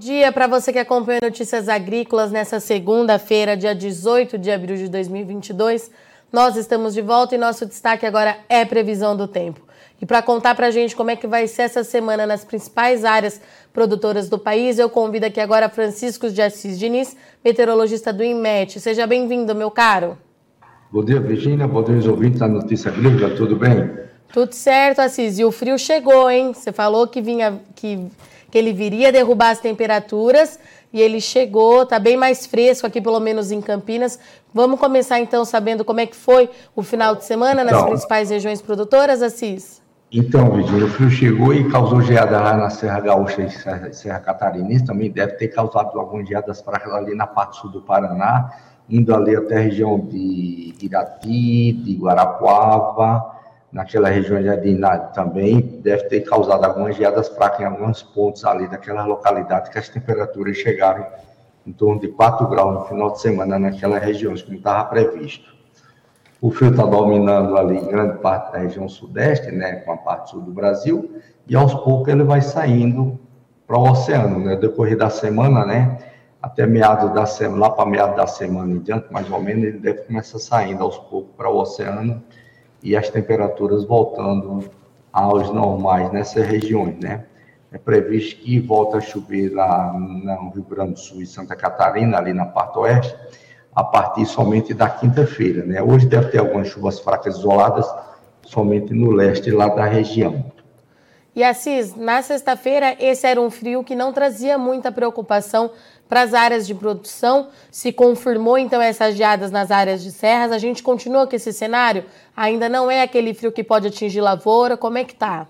dia para você que acompanha Notícias Agrícolas nessa segunda-feira, dia 18 de abril de 2022. Nós estamos de volta e nosso destaque agora é previsão do tempo. E para contar para a gente como é que vai ser essa semana nas principais áreas produtoras do país, eu convido aqui agora Francisco de Assis Diniz, meteorologista do INMET. Seja bem-vindo, meu caro. Bom dia, Virginia. Bom dia, os ouvintes da Notícia Agrícola. Tudo bem? Tudo certo, Assis. E o frio chegou, hein? Você falou que vinha que que ele viria derrubar as temperaturas e ele chegou, está bem mais fresco aqui, pelo menos em Campinas. Vamos começar então sabendo como é que foi o final de semana nas principais regiões produtoras, Assis? Então, Virginia, o frio chegou e causou geada lá na Serra Gaúcha e Serra, Serra Catarinense, também deve ter causado algumas geadas fracas ali na parte sul do Paraná, indo ali até a região de Irati, de Guarapuava, naquela região de Adinade também deve ter causado algumas geadas fracas em alguns pontos ali daquela localidade que as temperaturas chegaram em torno de 4 graus no final de semana naquela região, como estava previsto. O frio está dominando ali grande parte da região sudeste, né, com a parte sul do Brasil, e aos poucos ele vai saindo para o oceano, né, decorrer da semana, né, até meados da semana, lá para meados da semana em diante, mais ou menos, ele deve começar saindo aos poucos para o oceano, e as temperaturas voltando aos normais nessas regiões, né? É previsto que volta a chover lá no Rio Grande do Sul e Santa Catarina, ali na parte oeste, a partir somente da quinta-feira, né? Hoje deve ter algumas chuvas fracas isoladas somente no leste lá da região. E Assis, na sexta-feira, esse era um frio que não trazia muita preocupação para as áreas de produção. Se confirmou, então, essas geadas nas áreas de serras. A gente continua com esse cenário? Ainda não é aquele frio que pode atingir lavoura? Como é que está?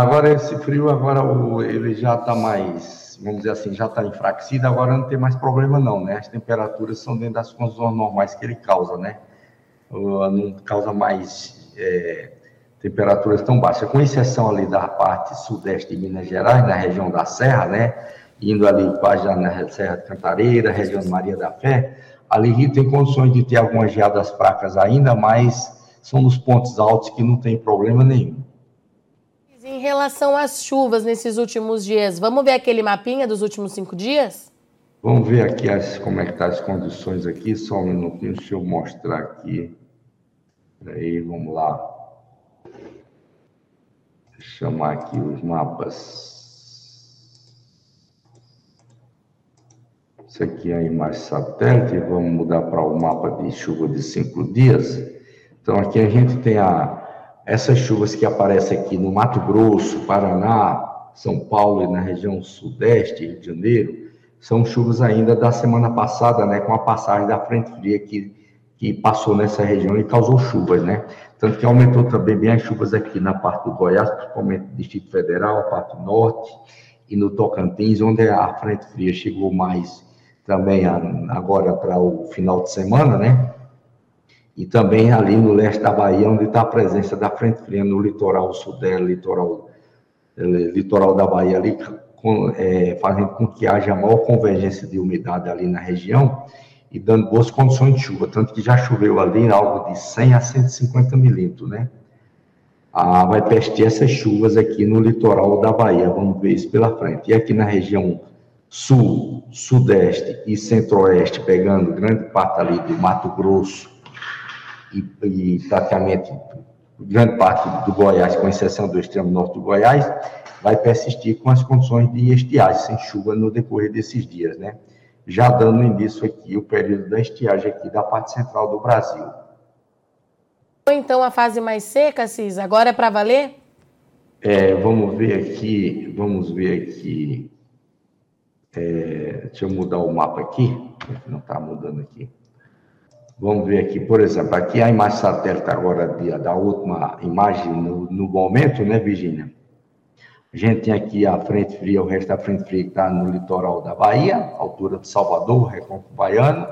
Agora, esse frio, agora ele já está mais, vamos dizer assim, já está enfraquecido. Agora não tem mais problema, não, né? As temperaturas são dentro das condições normais que ele causa, né? Não causa mais. É temperaturas tão baixas, com exceção ali da parte sudeste de Minas Gerais, na região da Serra, né? Indo ali quase na Serra de Cantareira, região de Maria da Fé, ali Rio tem condições de ter algumas geadas fracas ainda, mas são nos pontos altos que não tem problema nenhum. Em relação às chuvas nesses últimos dias, vamos ver aquele mapinha dos últimos cinco dias? Vamos ver aqui as, como é que tá as condições aqui, só um minutinho, deixa eu mostrar aqui. Aí, vamos lá chamar aqui os mapas. Isso aqui é a imagem satélite, vamos mudar para o mapa de chuva de cinco dias. Então, aqui a gente tem a, essas chuvas que aparecem aqui no Mato Grosso, Paraná, São Paulo e na região sudeste, Rio de Janeiro, são chuvas ainda da semana passada, né, com a passagem da frente fria que, que passou nessa região e causou chuvas, né? Tanto que aumentou também bem as chuvas aqui na parte do Goiás, principalmente no Distrito Federal, a parte norte, e no Tocantins, onde a frente fria chegou mais também agora para o final de semana, né? E também ali no leste da Bahia, onde está a presença da frente fria no litoral sudeste, litoral, eh, litoral da Bahia ali, com, é, fazendo com que haja maior convergência de umidade ali na região, e dando boas condições de chuva, tanto que já choveu ali algo de 100 a 150 milímetros, né? Ah, vai persistir essas chuvas aqui no litoral da Bahia, vamos ver isso pela frente. E aqui na região sul, sudeste e centro-oeste, pegando grande parte ali do Mato Grosso e, e praticamente grande parte do Goiás, com exceção do extremo norte do Goiás, vai persistir com as condições de estiagem, sem chuva no decorrer desses dias, né? Já dando início aqui o período da estiagem aqui da parte central do Brasil. Então a fase mais seca, Cis, agora é para valer? É, vamos ver aqui, vamos ver aqui. É, deixa eu mudar o mapa aqui, não está mudando aqui. Vamos ver aqui, por exemplo, aqui a imagem satélite agora da última imagem no, no momento, né, Virginia? A gente tem aqui a frente fria, o resto da frente fria que está no litoral da Bahia, altura de Salvador, Recôncavo Baiano,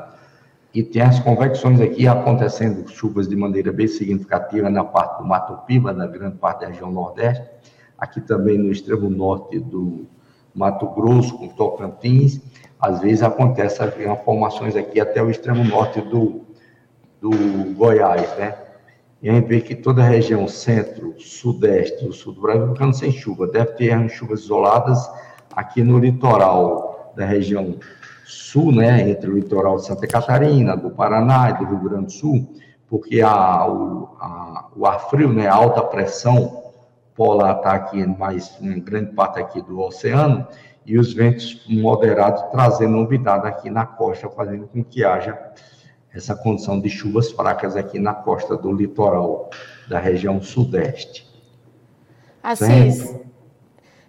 e tem as convecções aqui acontecendo, chuvas de maneira bem significativa na parte do Mato Piba, na grande parte da região Nordeste, aqui também no extremo norte do Mato Grosso, com Tocantins, às vezes acontece formações aqui até o extremo norte do, do Goiás, né? E a gente vê que toda a região centro, sudeste e sul do Brasil ficando sem chuva. Deve ter chuvas isoladas aqui no litoral da região sul, né, entre o litoral de Santa Catarina, do Paraná e do Rio Grande do Sul, porque a, o, a, o ar frio, né, a alta pressão polar está aqui mais em grande parte aqui do oceano e os ventos moderados trazendo umidade aqui na costa, fazendo com que haja essa condição de chuvas fracas aqui na costa do litoral da região sudeste. Assis,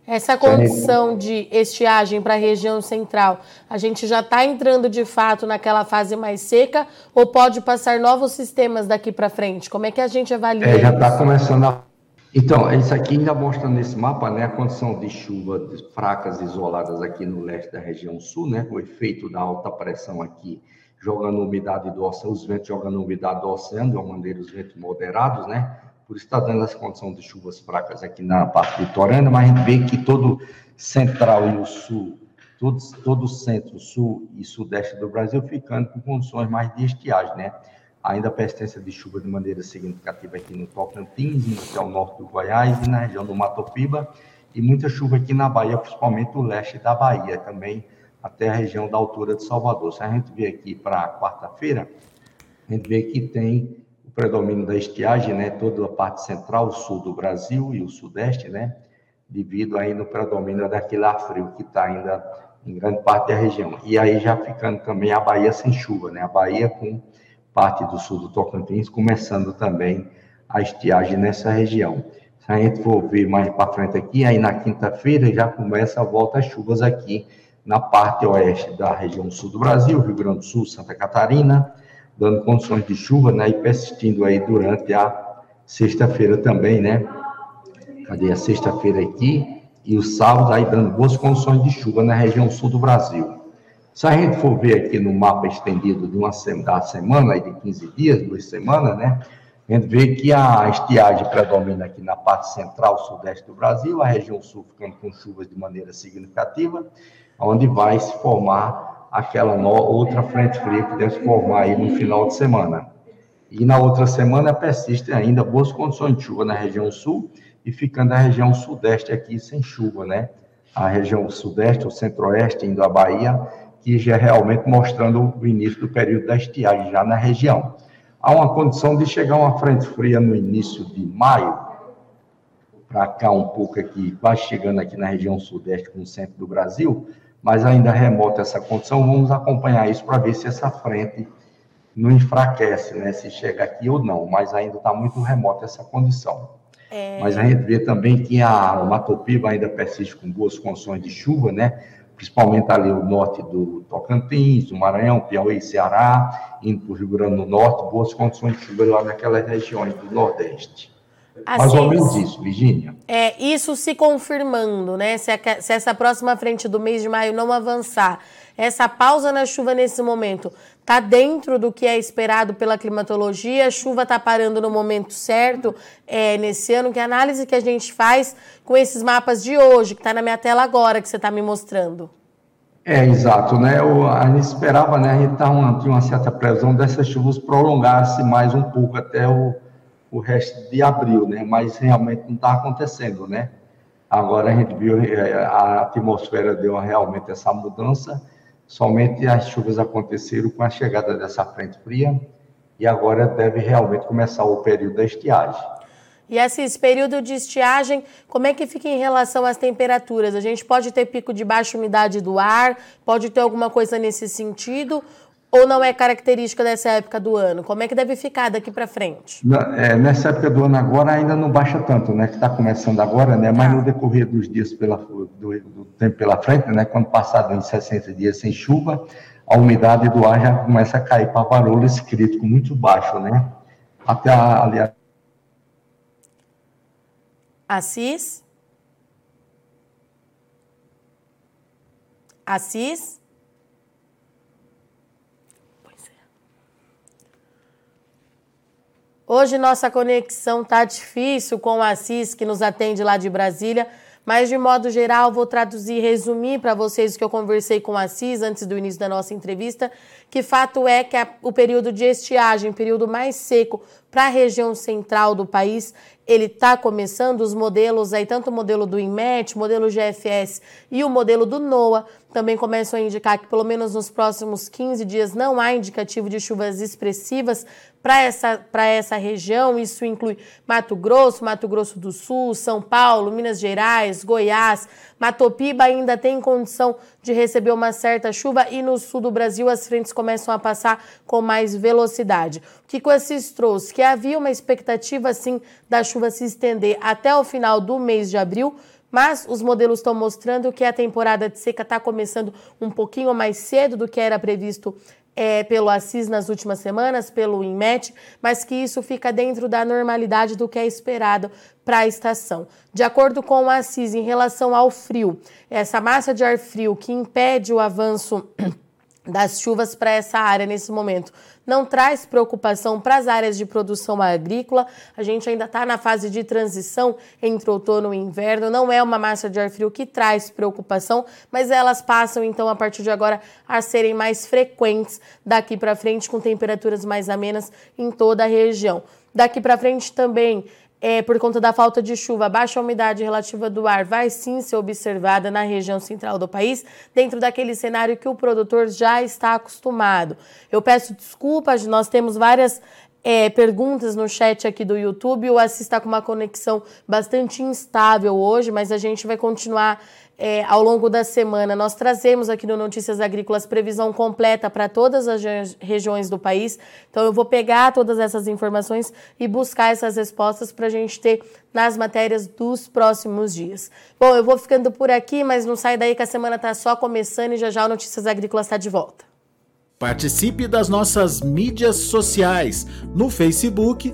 essa condição de estiagem para a região central, a gente já está entrando de fato naquela fase mais seca ou pode passar novos sistemas daqui para frente? Como é que a gente avalia? É, já está começando a. Então, isso aqui ainda mostra nesse mapa né, a condição de chuva fracas isoladas aqui no leste da região sul, né, o efeito da alta pressão aqui jogando umidade do oceano, os ventos jogando umidade do oceano, de uma maneira os ventos moderados, né? por estar dando essa condição de chuvas fracas aqui na parte litorânea, mas a gente vê que todo central e o sul, todo, todo centro, sul e sudeste do Brasil ficando com condições mais de estiagem, né? Ainda a persistência de chuva de maneira significativa aqui no Tocantins, até o norte do Goiás e na região do Mato Piba, e muita chuva aqui na Bahia, principalmente o leste da Bahia, também até a região da altura de Salvador. Se a gente vê aqui para quarta-feira, a gente vê que tem predomínio da estiagem, né, toda a parte central, sul do Brasil e o sudeste, né, devido aí no predomínio daquele ar frio que está ainda em grande parte da região. E aí já ficando também a Bahia sem chuva, né, a Bahia com parte do sul do Tocantins começando também a estiagem nessa região. Se a gente for ver mais para frente aqui, aí na quinta-feira já começa a volta às chuvas aqui na parte oeste da região sul do Brasil, Rio Grande do Sul, Santa Catarina, dando condições de chuva, né, e persistindo aí durante a sexta-feira também, né? Cadê a sexta-feira aqui? E o sábado aí dando boas condições de chuva na região sul do Brasil. Se a gente for ver aqui no mapa estendido de uma da semana, de 15 dias, duas semanas, né? A gente vê que a estiagem predomina aqui na parte central, sudeste do Brasil, a região sul ficando com chuvas de maneira significativa, onde vai se formar aquela outra frente fria que deve se formar aí no final de semana. E na outra semana persistem ainda boas condições de chuva na região sul e ficando a região sudeste aqui sem chuva, né? A região sudeste, o centro-oeste, indo à Bahia, que já é realmente mostrando o início do período da estiagem já na região. Há uma condição de chegar uma frente fria no início de maio, para cá um pouco aqui, quase chegando aqui na região sudeste com o centro do Brasil, mas ainda remota essa condição. Vamos acompanhar isso para ver se essa frente não enfraquece, né? Se chega aqui ou não, mas ainda está muito remota essa condição. É... Mas a gente vê também que a Matopiba ainda persiste com boas condições de chuva, né? Principalmente ali o norte do Tocantins, do Maranhão, Piauí, Ceará, indo para o Rio Grande do Norte, boas condições de chuva lá naquelas regiões do Nordeste. Assim, Mais ou menos isso, Virginia. É, isso se confirmando, né? Se, a, se, essa próxima frente do mês de maio não avançar, essa pausa na chuva nesse momento está dentro do que é esperado pela climatologia, a chuva está parando no momento certo é, nesse ano, que análise que a gente faz com esses mapas de hoje, que está na minha tela agora, que você está me mostrando. É, exato, né? O, a gente esperava, né? A gente tá uma, tinha uma certa previsão dessas chuvas prolongar-se mais um pouco até o o resto de abril, né? Mas realmente não está acontecendo, né? Agora a gente viu é, a atmosfera deu realmente essa mudança. Somente as chuvas aconteceram com a chegada dessa frente fria e agora deve realmente começar o período da estiagem. E esse período de estiagem, como é que fica em relação às temperaturas? A gente pode ter pico de baixa umidade do ar, pode ter alguma coisa nesse sentido, ou não é característica dessa época do ano? Como é que deve ficar daqui para frente? É, nessa época do ano agora ainda não baixa tanto, né? Que está começando agora, né? Mas no decorrer dos dias pela, do, do, tempo pela frente, né? Quando passado em 60 dias sem chuva, a umidade do ar já começa a cair para valores críticos muito baixo, né? Até aliás. Assis? Assis? Hoje nossa conexão tá difícil com o Assis, que nos atende lá de Brasília, mas de modo geral vou traduzir e resumir para vocês o que eu conversei com o Assis antes do início da nossa entrevista, que fato é que a, o período de estiagem, período mais seco, para a região central do país, ele está começando os modelos aí, tanto o modelo do INMET, modelo GFS e o modelo do NOAA, também começam a indicar que pelo menos nos próximos 15 dias não há indicativo de chuvas expressivas para essa, essa região. Isso inclui Mato Grosso, Mato Grosso do Sul, São Paulo, Minas Gerais, Goiás. Matopiba ainda tem condição de receber uma certa chuva e no sul do Brasil as frentes começam a passar com mais velocidade. O que Coassis trouxe? Que havia uma expectativa, sim, da chuva se estender até o final do mês de abril, mas os modelos estão mostrando que a temporada de seca está começando um pouquinho mais cedo do que era previsto é, pelo Assis nas últimas semanas, pelo INMET, mas que isso fica dentro da normalidade do que é esperado para a estação. De acordo com o Assis, em relação ao frio, essa massa de ar frio que impede o avanço das chuvas para essa área nesse momento. Não traz preocupação para as áreas de produção agrícola. A gente ainda está na fase de transição entre outono e inverno. Não é uma massa de ar frio que traz preocupação, mas elas passam então a partir de agora a serem mais frequentes daqui para frente, com temperaturas mais amenas em toda a região. Daqui para frente também é, por conta da falta de chuva, a baixa umidade relativa do ar vai sim ser observada na região central do país, dentro daquele cenário que o produtor já está acostumado. Eu peço desculpas, nós temos várias é, perguntas no chat aqui do YouTube. O Assis está com uma conexão bastante instável hoje, mas a gente vai continuar é, ao longo da semana. Nós trazemos aqui no Notícias Agrícolas previsão completa para todas as regiões do país. Então, eu vou pegar todas essas informações e buscar essas respostas para a gente ter nas matérias dos próximos dias. Bom, eu vou ficando por aqui, mas não sai daí que a semana está só começando e já já o Notícias Agrícolas está de volta. Participe das nossas mídias sociais no Facebook